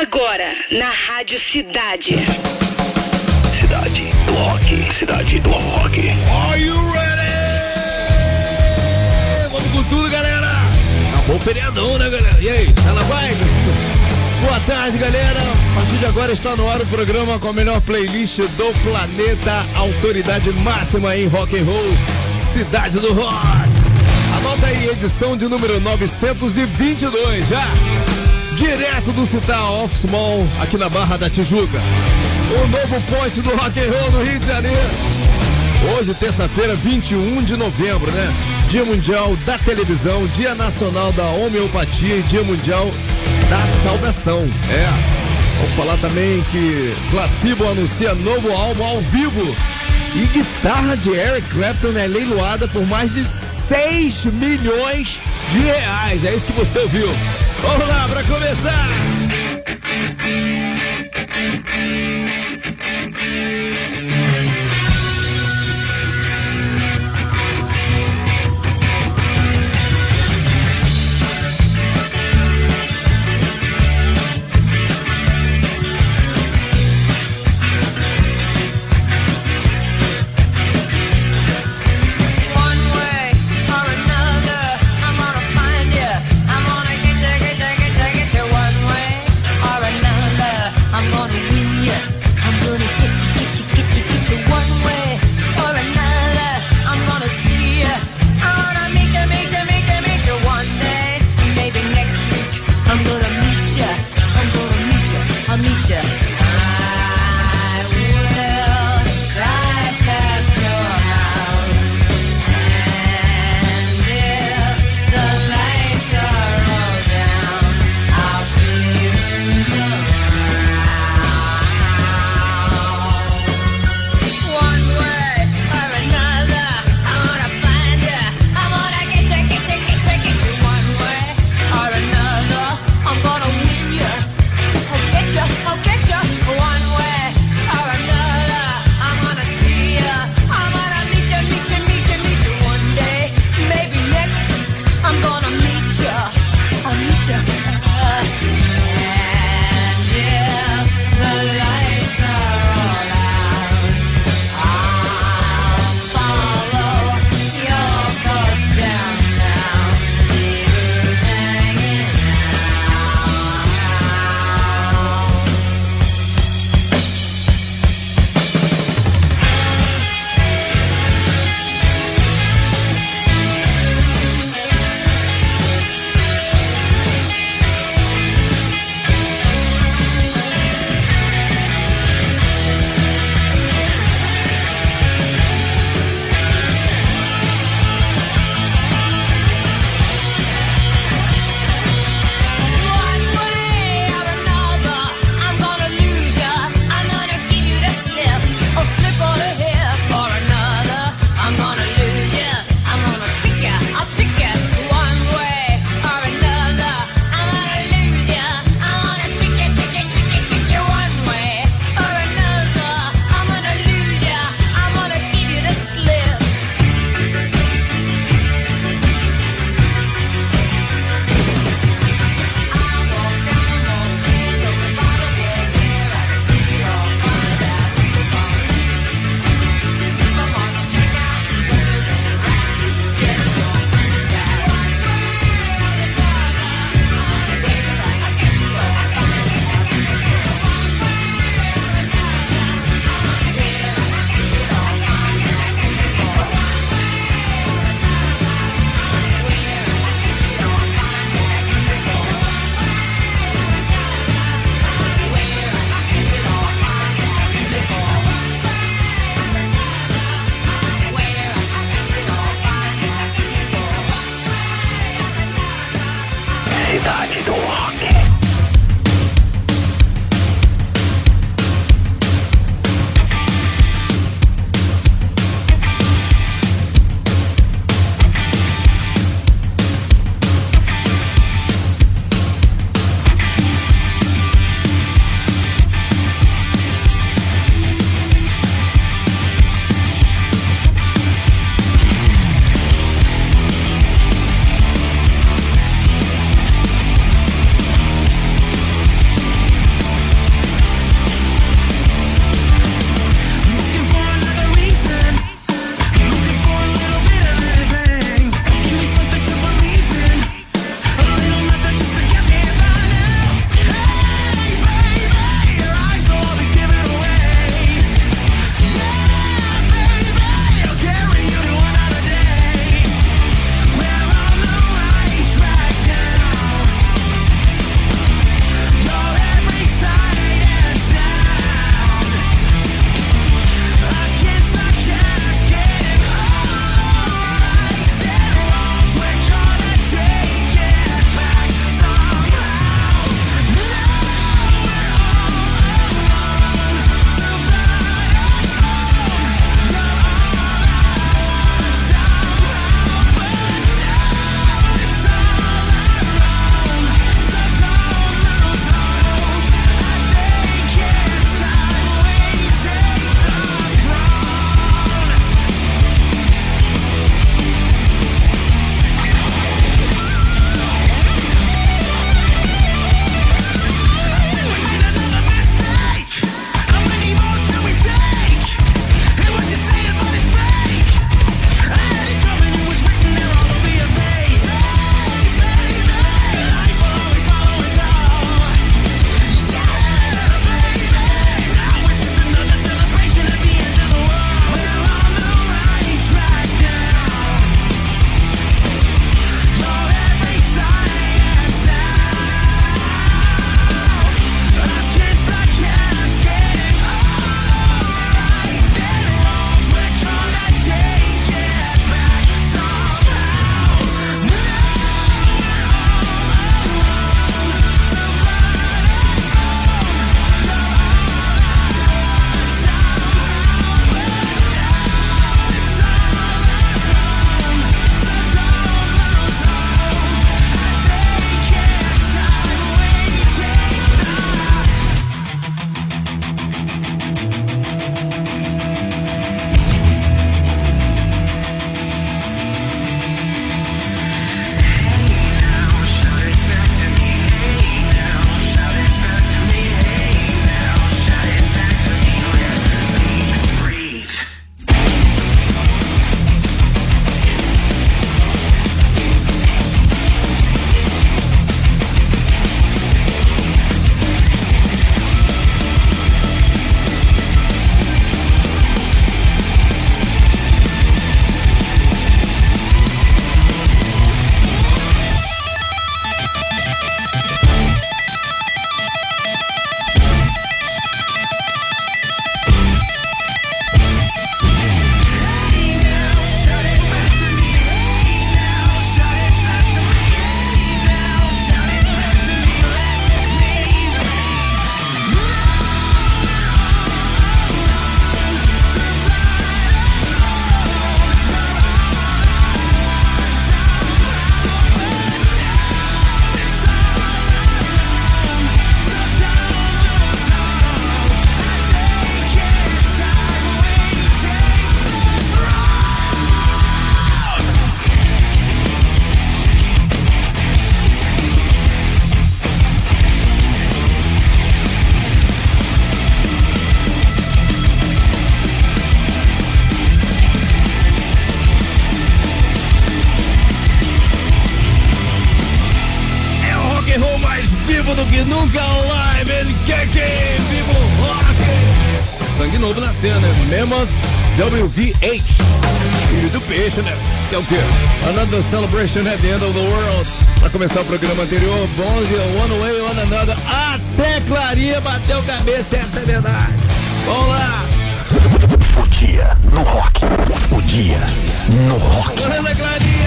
Agora, na Rádio Cidade. Cidade do Rock. Cidade do Rock. Are you ready? Vamos com tudo, galera. Acabou o feriadão, né, galera? E aí, tá na vibe? Boa tarde, galera. A partir de agora está no ar o programa com a melhor playlist do planeta, autoridade máxima em rock and roll, Cidade do Rock. Anota aí, edição de número 922, já. Direto do Citar Office Mall, aqui na Barra da Tijuca. O novo ponte do rock and roll no Rio de Janeiro. Hoje, terça-feira, 21 de novembro, né? Dia Mundial da Televisão, Dia Nacional da Homeopatia e Dia Mundial da Saudação. É. Vamos falar também que Placebo anuncia novo álbum ao vivo. E guitarra de Eric Clapton é leiloada por mais de 6 milhões de reais. É isso que você ouviu. Vamos lá, para começar! Que é o quê? Another celebration at the end of the world. Pra começar o programa anterior, Bond, One Way, One Another. Até Clarinha bateu cabeça, essa é verdade. Vamos lá. O dia no rock. O dia no rock. Beleza, Clarinha?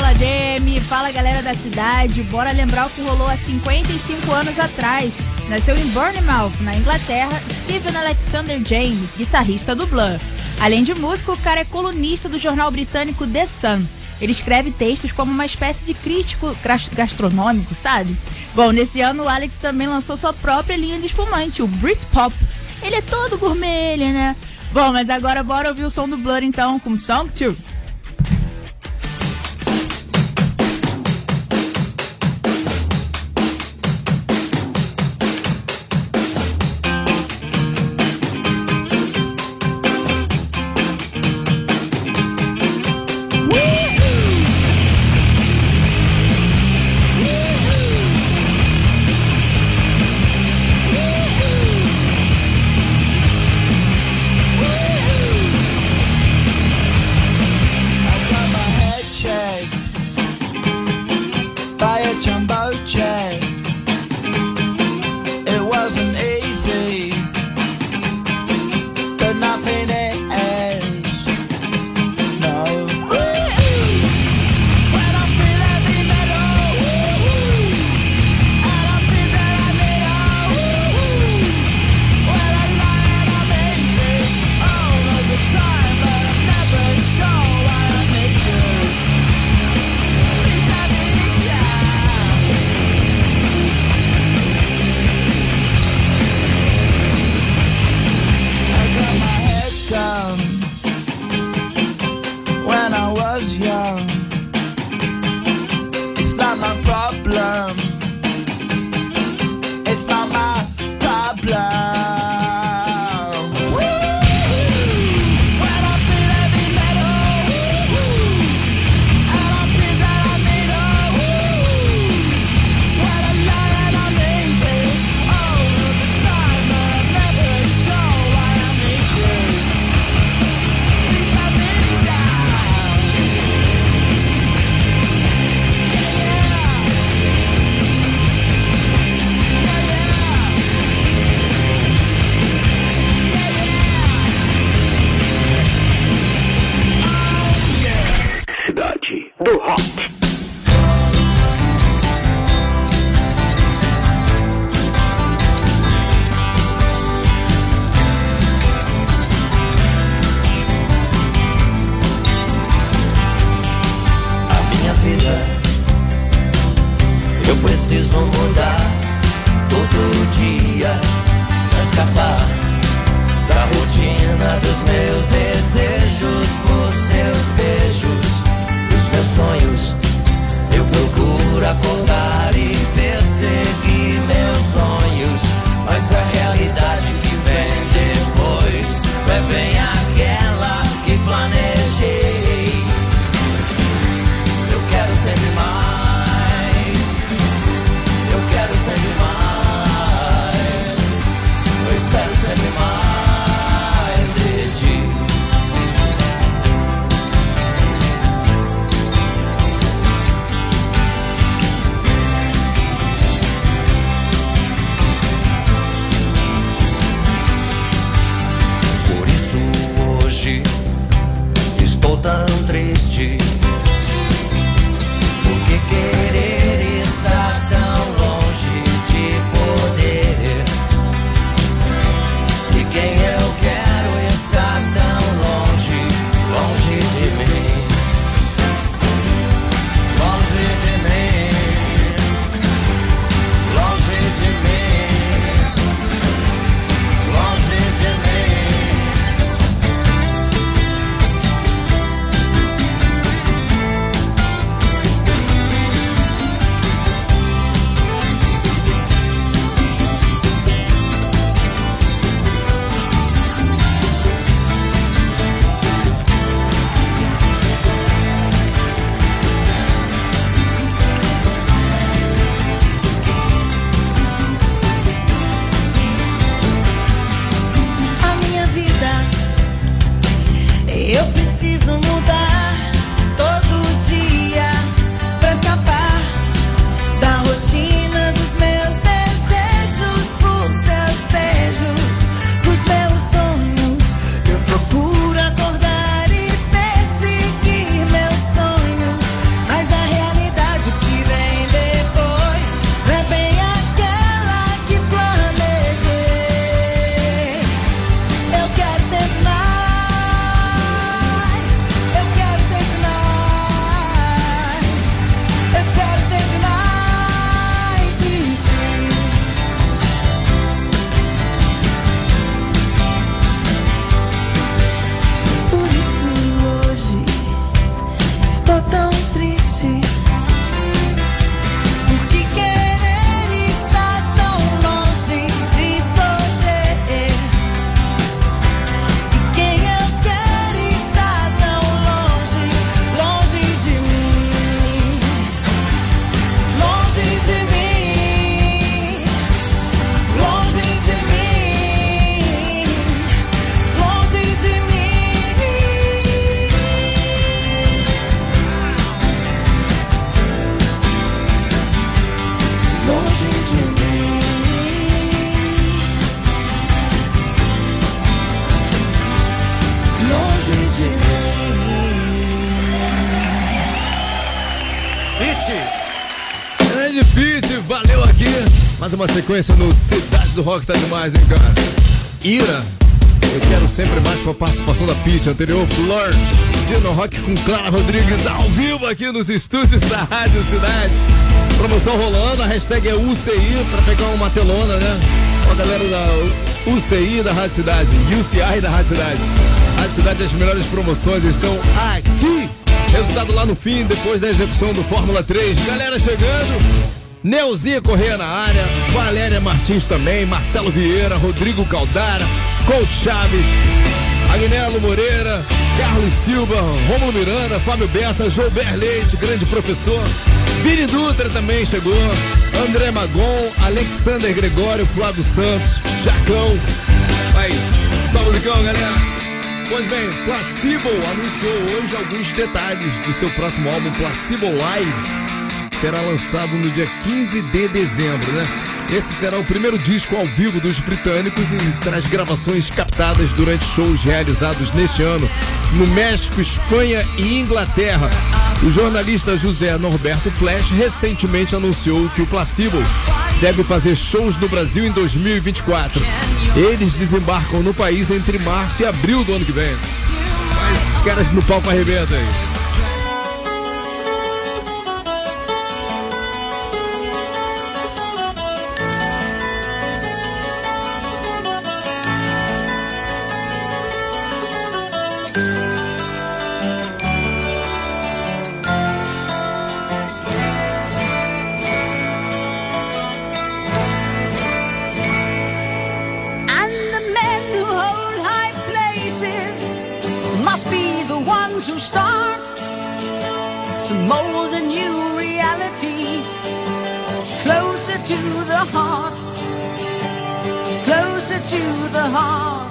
Fala Demi, fala galera da cidade, bora lembrar o que rolou há 55 anos atrás. Nasceu em Bournemouth, na Inglaterra, Stephen Alexander James, guitarrista do Blur. Além de músico, o cara é colunista do jornal britânico The Sun. Ele escreve textos como uma espécie de crítico gastronômico, sabe? Bom, nesse ano o Alex também lançou sua própria linha de espumante, o Britpop. Ele é todo gourmet, né? Bom, mas agora bora ouvir o som do Blur então, com Song 2. Uma sequência no Cidade do Rock tá demais, hein, cara? Ira, eu quero sempre mais com a participação da Pitch anterior, Blur, Dino Rock com Clara Rodrigues ao vivo aqui nos estúdios da Rádio Cidade. Promoção rolando, a hashtag é UCI pra pegar uma telona, né? Com a galera da UCI da Rádio Cidade, UCI da Rádio Cidade. Rádio Cidade, as melhores promoções estão aqui. Resultado lá no fim, depois da execução do Fórmula 3. Galera chegando. Neuzinha Correia na área, Valéria Martins também, Marcelo Vieira, Rodrigo Caldara, Coach Chaves, Agnello Moreira, Carlos Silva, Romulo Miranda, Fábio Bessa, Joubert Leite, grande professor, Vini Dutra também chegou, André Magon, Alexander Gregório, Flávio Santos, Jacão. É isso. Só musicão, galera. Pois bem, Placebo anunciou hoje alguns detalhes do seu próximo álbum Placebo Live será lançado no dia 15 de dezembro, né? Esse será o primeiro disco ao vivo dos britânicos e traz gravações captadas durante shows realizados neste ano no México, Espanha e Inglaterra. O jornalista José Norberto Flash recentemente anunciou que o Placebo deve fazer shows no Brasil em 2024. Eles desembarcam no país entre março e abril do ano que vem. Mas esses caras no palco arrebentam aí. To the heart, closer to the heart.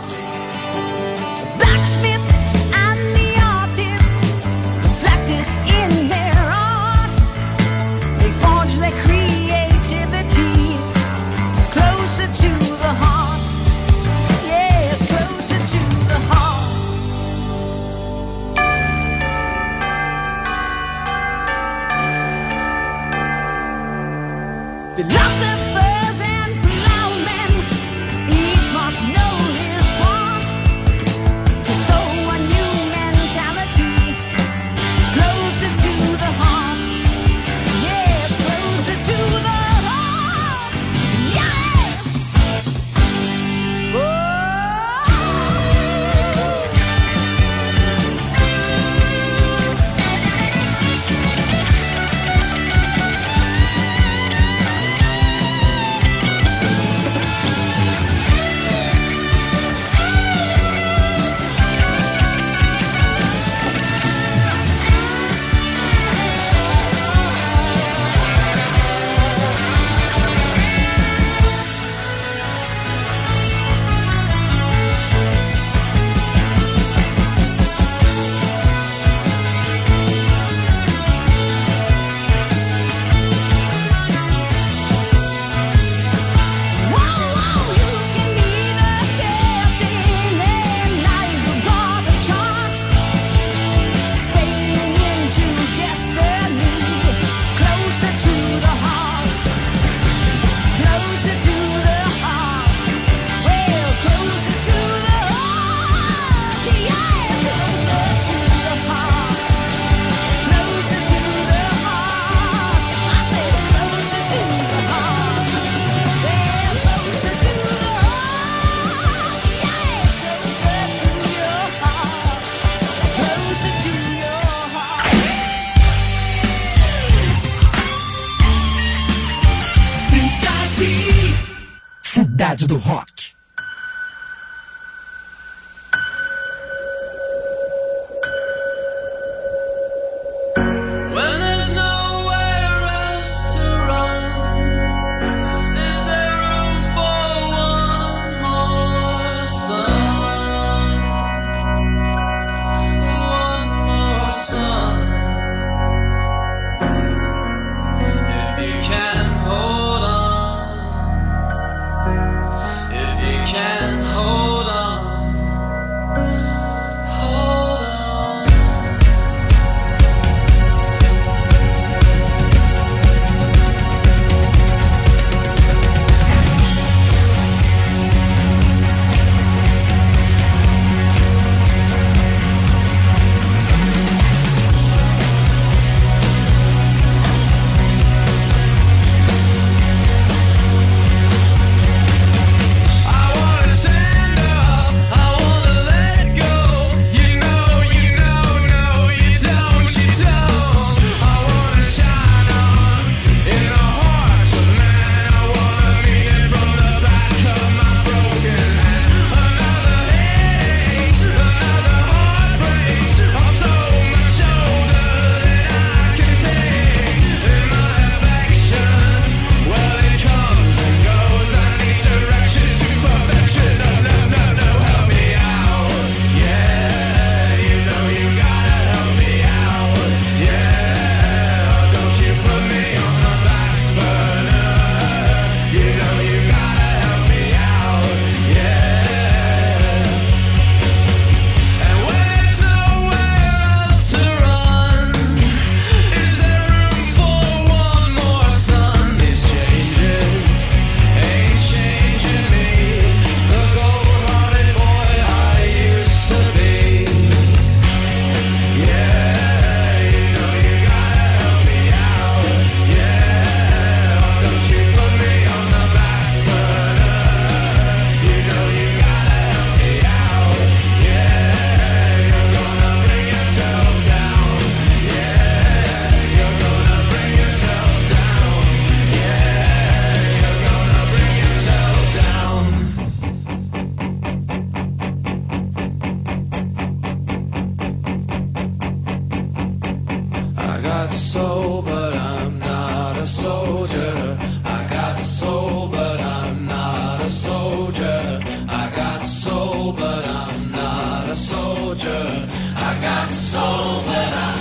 that's all that I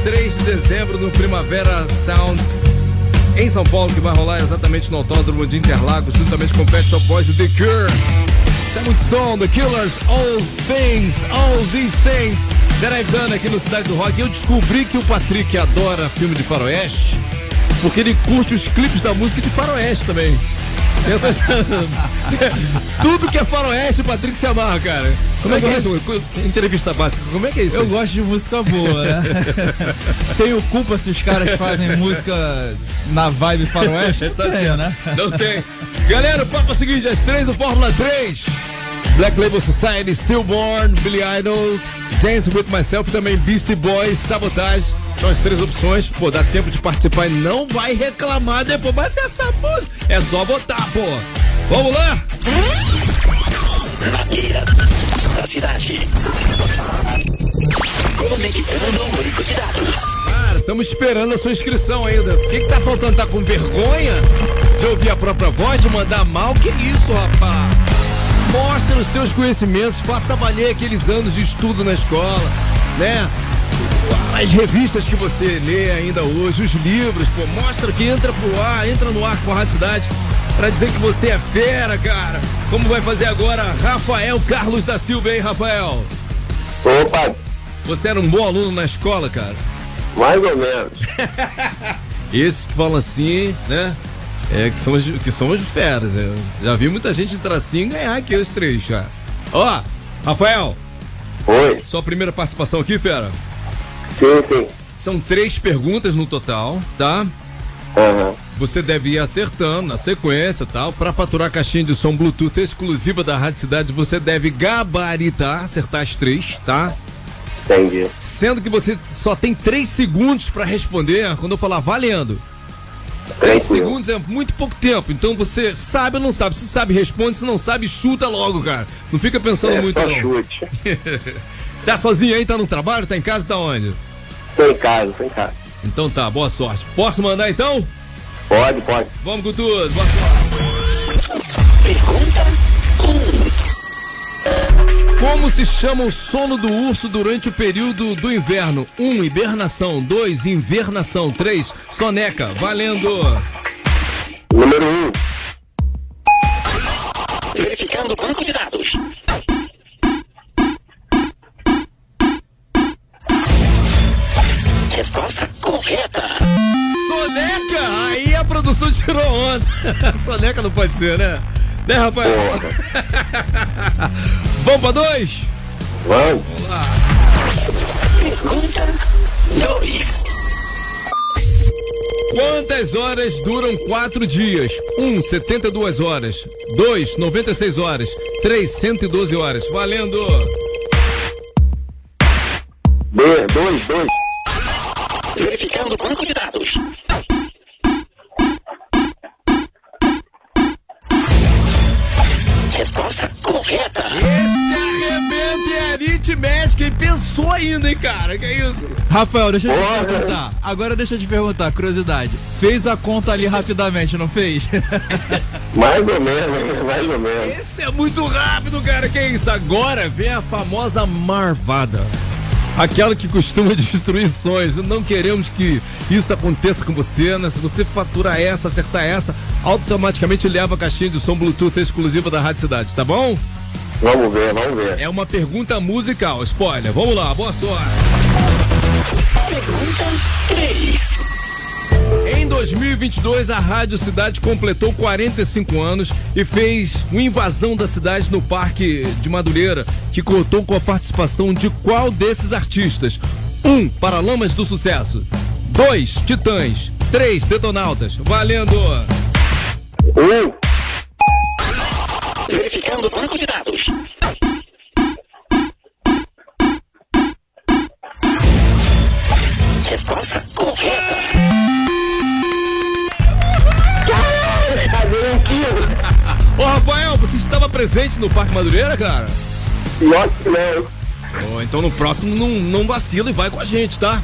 2 e 3 de dezembro no Primavera Sound em São Paulo, que vai rolar exatamente no Autódromo de Interlagos, juntamente com Pet Shop Boys e The Cure. Tem muito som, The Killers, All Things, All These Things that I've done aqui no Cidade do Rock. Eu descobri que o Patrick adora filme de faroeste, porque ele curte os clipes da música de faroeste também. Essas... Tudo que é faroeste, o Patrick se amarra, cara. Como é que é isso? Entrevista básica, como é que é isso? Eu gosto de música boa, né? Tenho culpa se os caras fazem música na vibe faroeste? Tá Tenho, certo. né? Não tem. Galera, o papo é o seguinte: as três do Fórmula 3. Black Label Society, Stillborn, Billy Idol, Dance With Myself e também Beastie Boys, Sabotage. São as três opções. Pô, dá tempo de participar e não vai reclamar depois. Mas essa música é só botar, pô. Vamos lá? Na beira da cidade. Conectando banco de dados. Cara, estamos esperando a sua inscrição ainda. O que, que tá faltando? Tá com vergonha de ouvir a própria voz, de mandar mal? Que isso, rapaz? Mostre os seus conhecimentos, faça valer aqueles anos de estudo na escola, né? As revistas que você lê ainda hoje, os livros, pô, mostra que entra pro ar, entra no ar com a Rádio Cidade pra dizer que você é fera, cara. Como vai fazer agora Rafael Carlos da Silva, hein, Rafael? Opa, Você era um bom aluno na escola, cara? mais ou menos. Esses que falam assim, né? É, que são os, que são os feras. Eu já vi muita gente entrar assim e ganhar aqui os três, já. Ó, Rafael, Oi, sua primeira participação aqui, fera. Sim, sim. São três perguntas no total, tá? Aham. Você deve ir acertando na sequência tal. Para faturar a caixinha de som Bluetooth exclusiva da Rádio Cidade, você deve gabaritar, acertar as três, tá? Entendi. Sendo que você só tem três segundos para responder quando eu falar valendo. Três segundos é muito pouco tempo. Então você sabe ou não sabe? Se sabe, responde. Se não sabe, chuta logo, cara. Não fica pensando É muito, só não. chute. Tá sozinho aí? Tá no trabalho? Tá em casa? Tá onde? Tô em casa, tô em casa. Então tá, boa sorte. Posso mandar então? Pode, pode. Vamos com tudo. Boa sorte. Pergunta 1. Como se chama o sono do urso durante o período do inverno? 1. Um, hibernação. 2. Invernação. 3. Soneca. Valendo. Número 1. Um. Verificando o banco de dados. Resposta correta. Soneca! Aí a produção tirou onda. Soneca não pode ser, né? Né, Rafael? Vamos pra dois? Vamos. Pergunta 2. Quantas horas duram quatro dias? 1. Um, 72 horas. 2. 96 horas. 3. 112 horas. Valendo! B, dois, dois. Verificando o banco de dados. Resposta correta. Esse arrebenta e aritmética. Quem pensou ainda, hein, cara? Que isso? Rafael, deixa eu te Porra. perguntar. Agora deixa eu te perguntar, curiosidade. Fez a conta ali rapidamente, não fez? Mais ou menos, mais ou menos. Esse é muito rápido, cara. Que isso? Agora vem a famosa marvada. Aquela que costuma destruir sonhos. Não queremos que isso aconteça com você, né? Se você faturar essa, acertar essa, automaticamente leva a caixinha de som Bluetooth exclusiva da Rádio Cidade, tá bom? Vamos ver, vamos ver. É uma pergunta musical, spoiler. Vamos lá, boa sorte. Pergunta 3. Em 2022, a Rádio Cidade completou 45 anos e fez uma invasão da cidade no Parque de Madureira, que contou com a participação de qual desses artistas? 1. Um, Paralamas do Sucesso. 2. Titãs. 3. Detonautas. Valendo! Um, Verificando o banco de dados. Resposta correta. Rafael, você estava presente no Parque Madureira, cara? pior que não. Ô, então no próximo não, não vacila e vai com a gente, tá?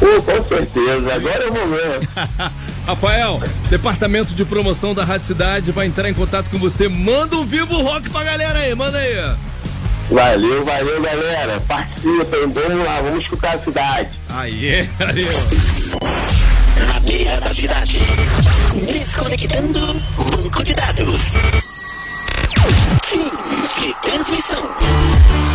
Uh, com certeza, agora eu vou ver. Rafael, departamento de promoção da Rádio Cidade vai entrar em contato com você. Manda um vivo rock pra galera aí, manda aí. Valeu, valeu, galera. Participem, vamos lá, vamos escutar a cidade. Aí, aí. Na beira da cidade. Desconectando banco de dados. Fim de transmissão.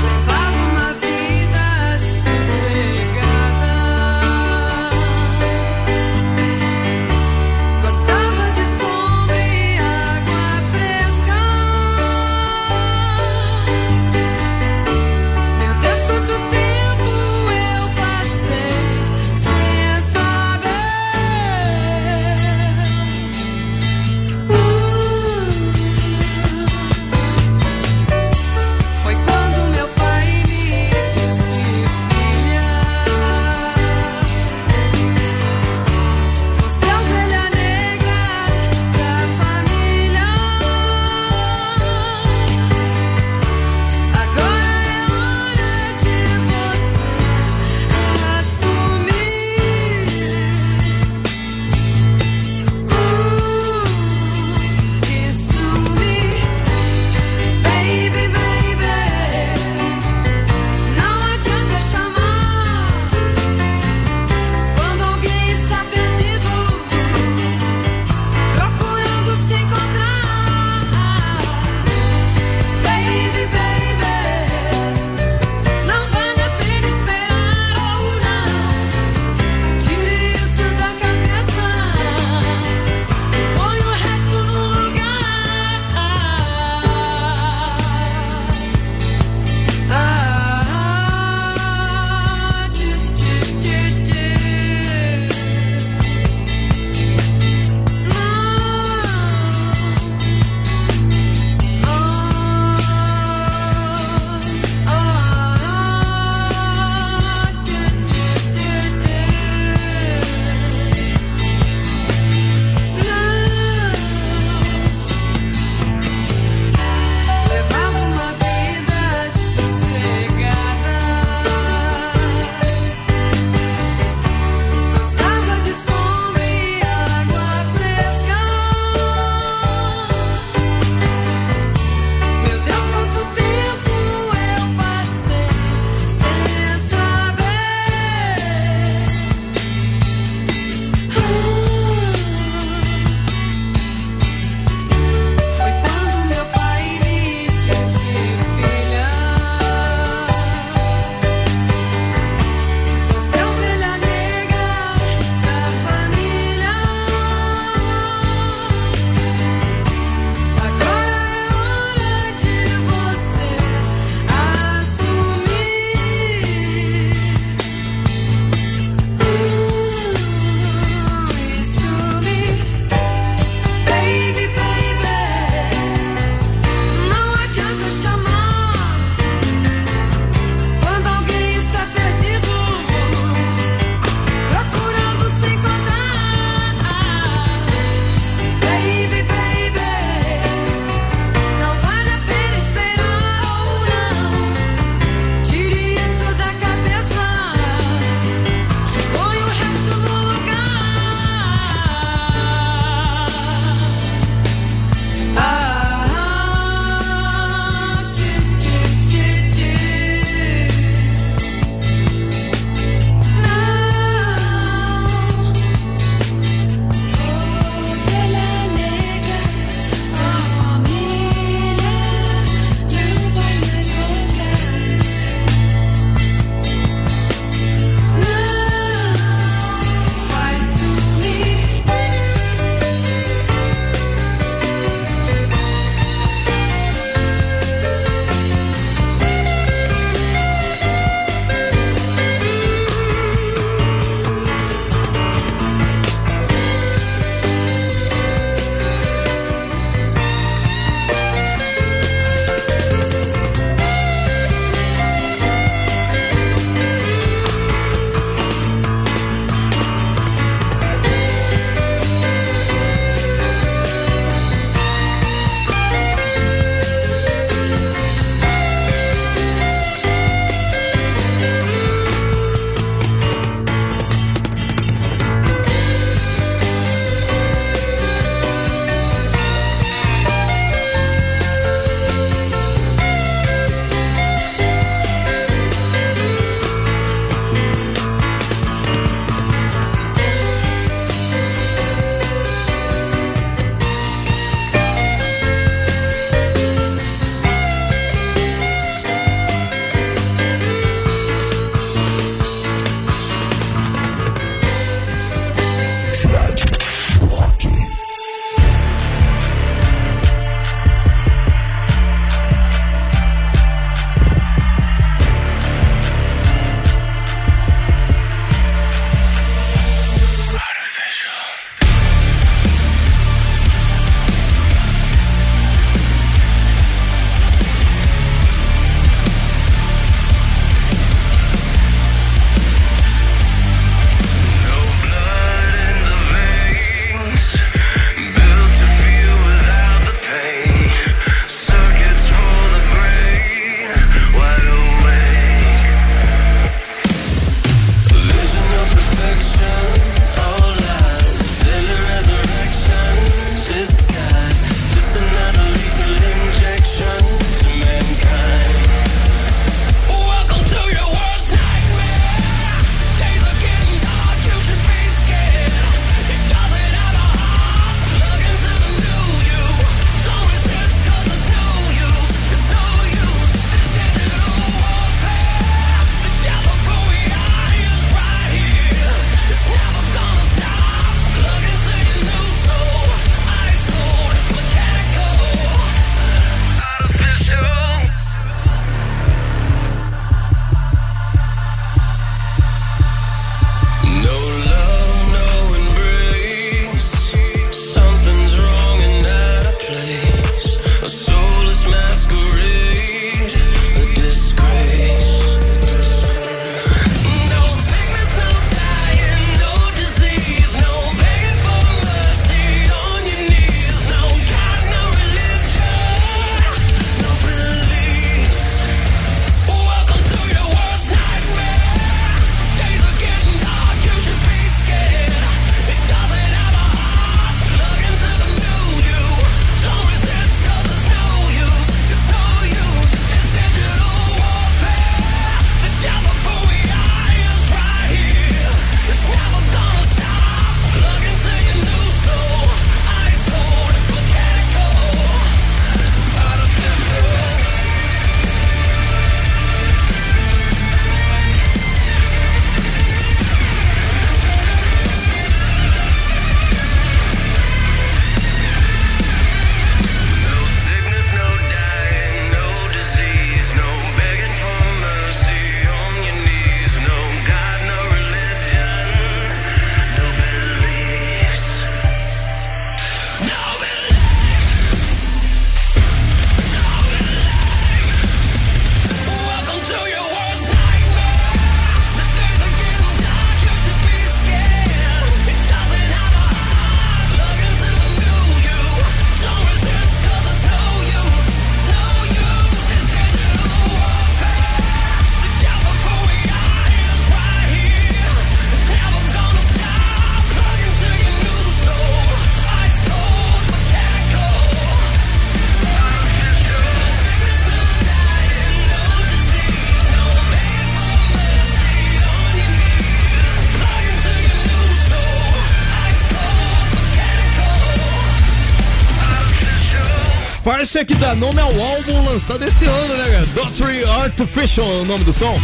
Nome ao álbum lançado esse ano, né, cara? Daughtry Artificial é o nome do som.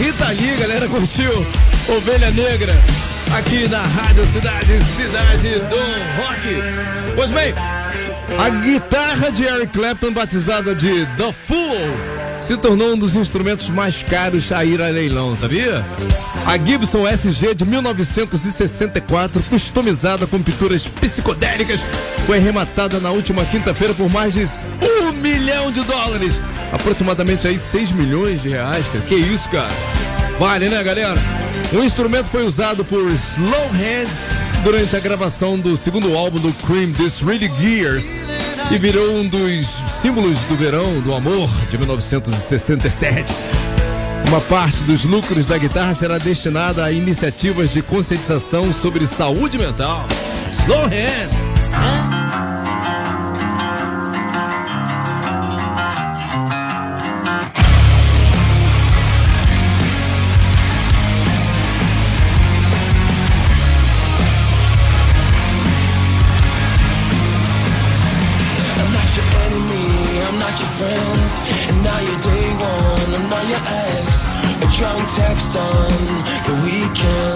E tá ali, galera, curtiu Ovelha Negra aqui na Rádio Cidade, Cidade do Rock. Pois bem, a guitarra de Eric Clapton, batizada de The Fool, se tornou um dos instrumentos mais caros a ir a leilão, sabia? A Gibson SG de 1964, customizada com pinturas psicodélicas, foi arrematada na última quinta-feira por mais de milhão de dólares. Aproximadamente aí 6 milhões de reais, cara. Que isso, cara? Vale, né, galera? O instrumento foi usado por Slowhand durante a gravação do segundo álbum do Cream, This Really Gears, e virou um dos símbolos do verão do amor de 1967. Uma parte dos lucros da guitarra será destinada a iniciativas de conscientização sobre saúde mental. Slowhand! I'm I'm not your friend. And now you're day one, I'm not your ex. A drunk text on the weekend,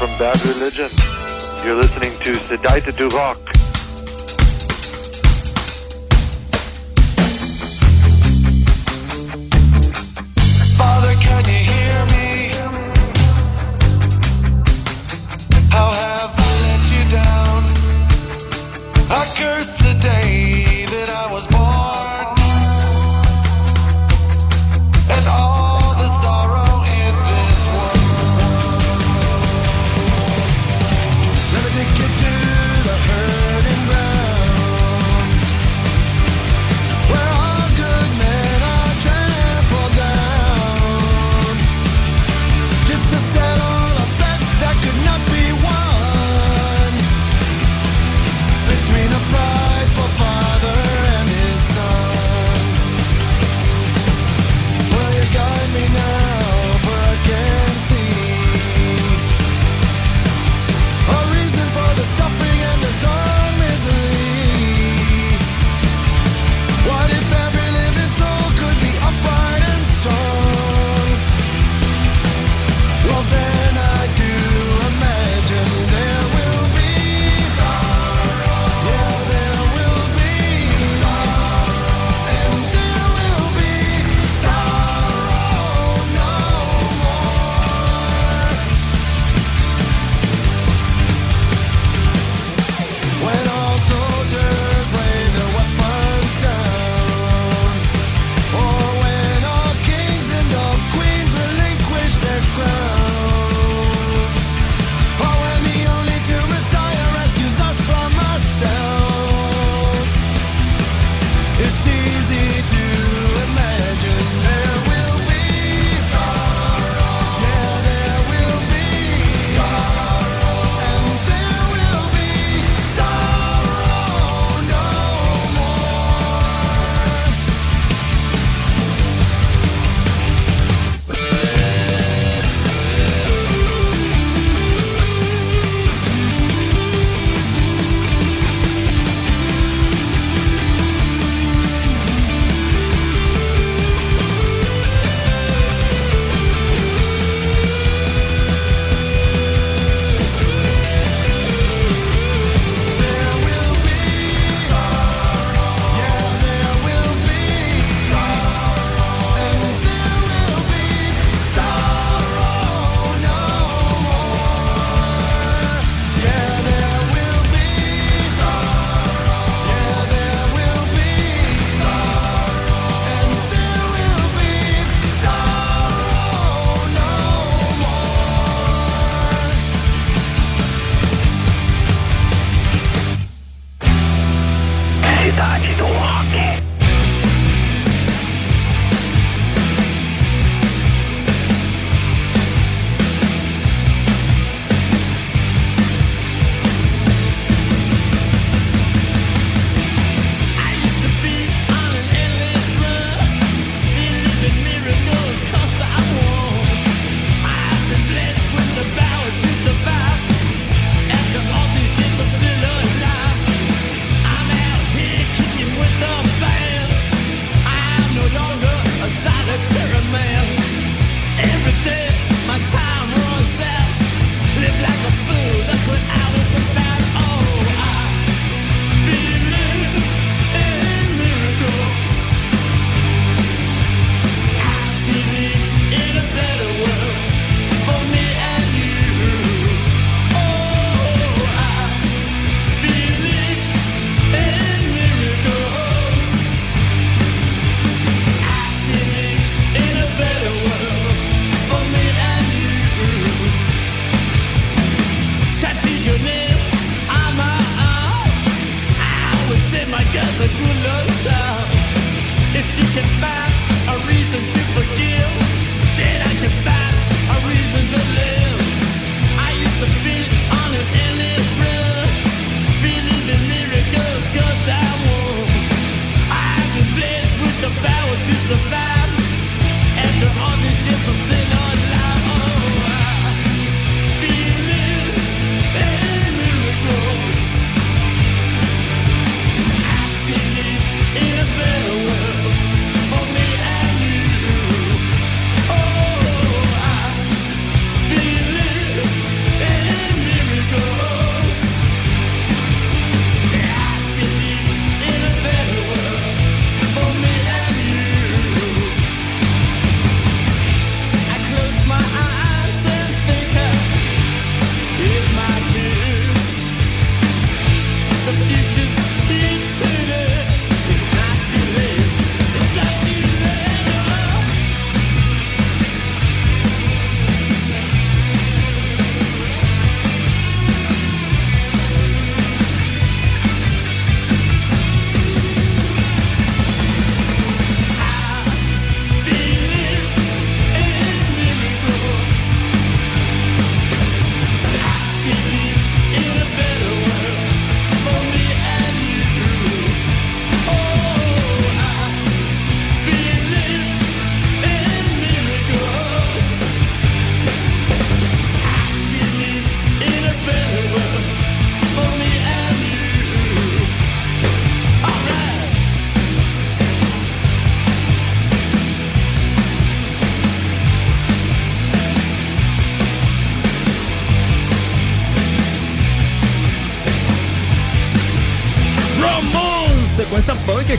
from Bad Religion. You're listening to Sedaita du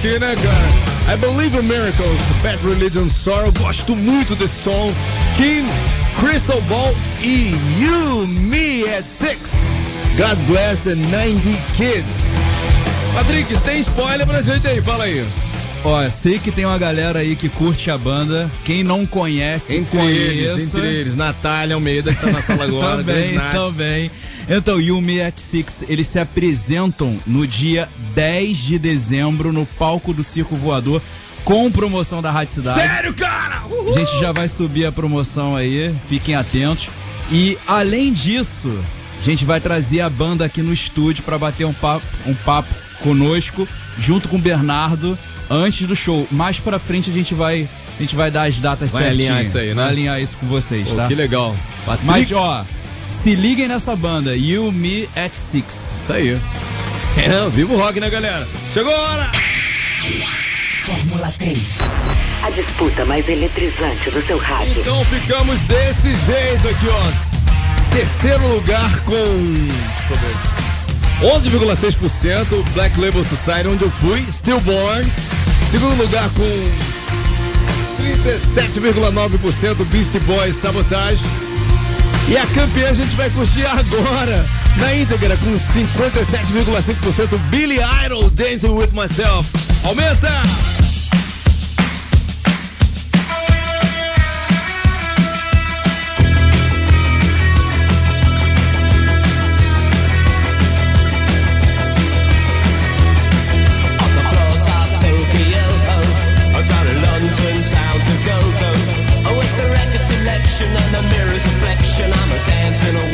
aqui, né, cara? I Believe in Miracles, Bad Religion Sorrow, gosto muito desse som. King, Crystal Ball e You, Me at Six. God bless the 90 Kids. Patrick, tem spoiler pra gente aí, fala aí. Ó, sei que tem uma galera aí que curte a banda. Quem não conhece, Entre conheça. eles, entre eles, Natália Almeida, que tá na sala agora. também, também. Então, Yumi at Six, eles se apresentam no dia 10 de dezembro no palco do Circo Voador com promoção da Rádio Cidade. Sério, cara? A gente já vai subir a promoção aí, fiquem atentos. E além disso, a gente vai trazer a banda aqui no estúdio para bater um papo, um papo conosco, junto com o Bernardo, antes do show. Mais pra frente a gente vai, a gente vai dar as datas Vai certinho. alinhar isso aí, né? Vai alinhar isso com vocês, Pô, tá? que legal. Patrick, Mas ó, se liguem nessa banda, You Me at Six. Isso aí. É, viva o rock, né, galera? Chegou a hora! Fórmula 3. A disputa mais eletrizante do seu rádio. Então ficamos desse jeito aqui, ó. Terceiro lugar com. Deixa eu ver. 11,6% Black Label Society, onde eu fui, Stillborn. Segundo lugar com 37,9% Beastie Boys Sabotage. E a campeã a gente vai curtir agora, na íntegra, com 57,5% Billy Idol Dancing with Myself. Aumenta! Selection and the mirror's reflection, I'm a dancing with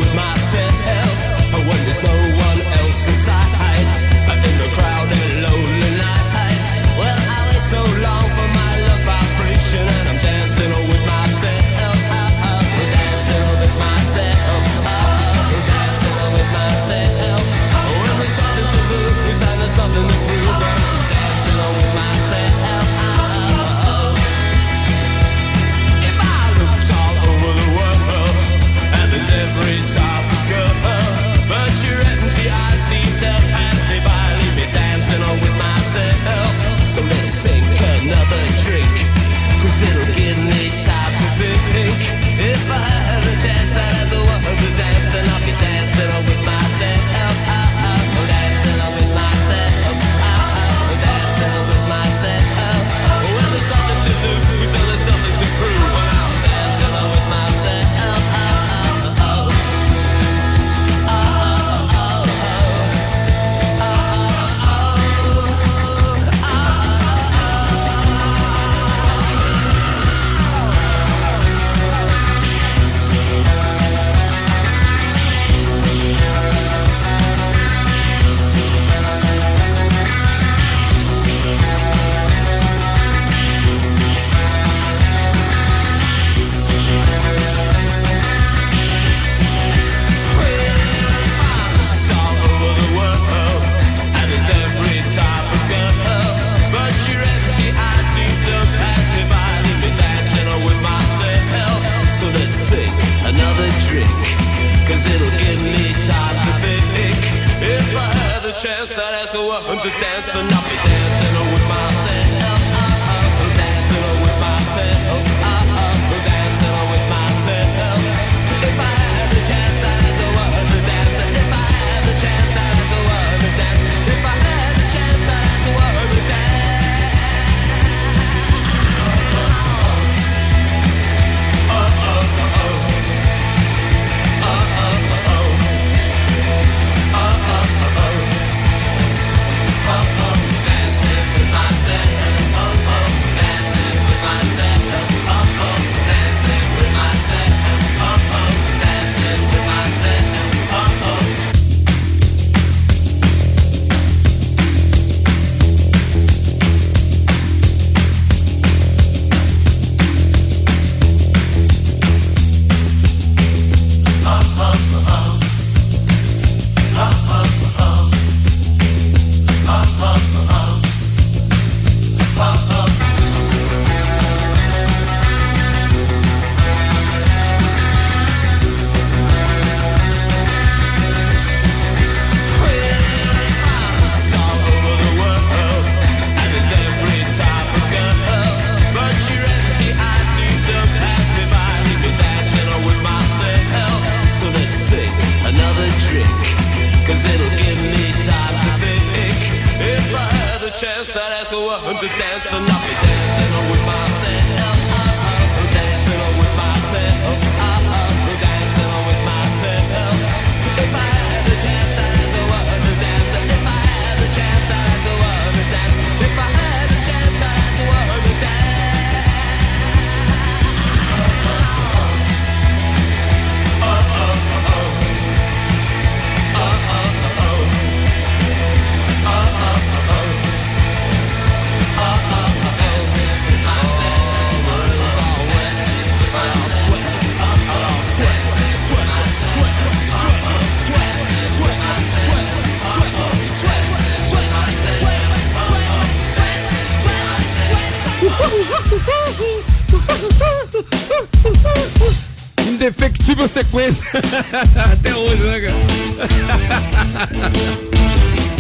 Indefectível sequência. Até hoje, né, cara?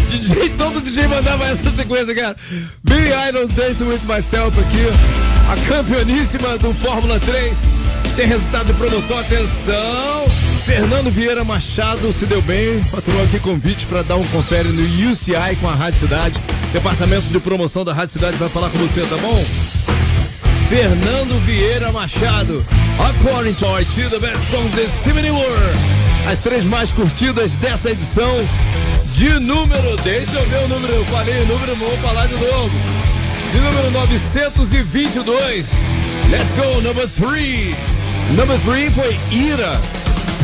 DJ, todo DJ mandava essa sequência, cara. Billy Idol Dancing With Myself aqui. A campeoníssima do Fórmula 3. Tem resultado de promoção, atenção! Fernando Vieira Machado se deu bem, patrulhou aqui convite para dar um confere no UCI com a Rádio Cidade. Departamento de promoção da Rádio Cidade vai falar com você, tá bom? Fernando Vieira Machado. According to IT, the best song this Simony World. As três mais curtidas dessa edição de número. Deixa eu ver o número, eu falei o número, vou falar de novo. De número 922. Let's go, number 3. Number 3 foi Ira.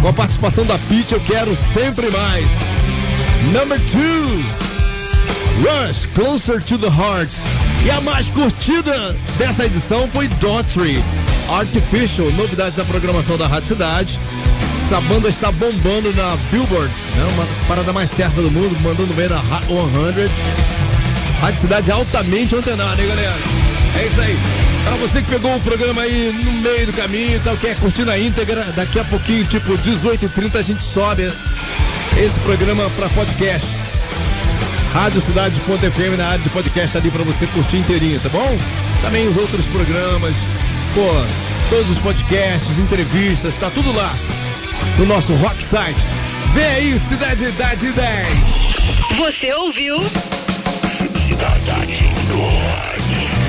Com a participação da Pitch, eu quero sempre mais. Number 2. Rush, Closer to the Heart. E a mais curtida dessa edição foi Daughtry, Artificial, novidade da programação da Rádio Cidade. Essa banda está bombando na Billboard, né? uma parada mais certa do mundo, mandando bem na Hot 100. Rádio Cidade altamente antenada, hein, galera? É isso aí. Para você que pegou o programa aí no meio do caminho e tal, quer curtir na íntegra, daqui a pouquinho, tipo 18h30, a gente sobe esse programa para podcast. Radiocidade.fm na área de podcast ali pra você curtir inteirinho, tá bom? Também os outros programas, pô, todos os podcasts, entrevistas, tá tudo lá no nosso rock site. Vem aí, Cidade Idade 10. Você ouviu? Cidade Rock.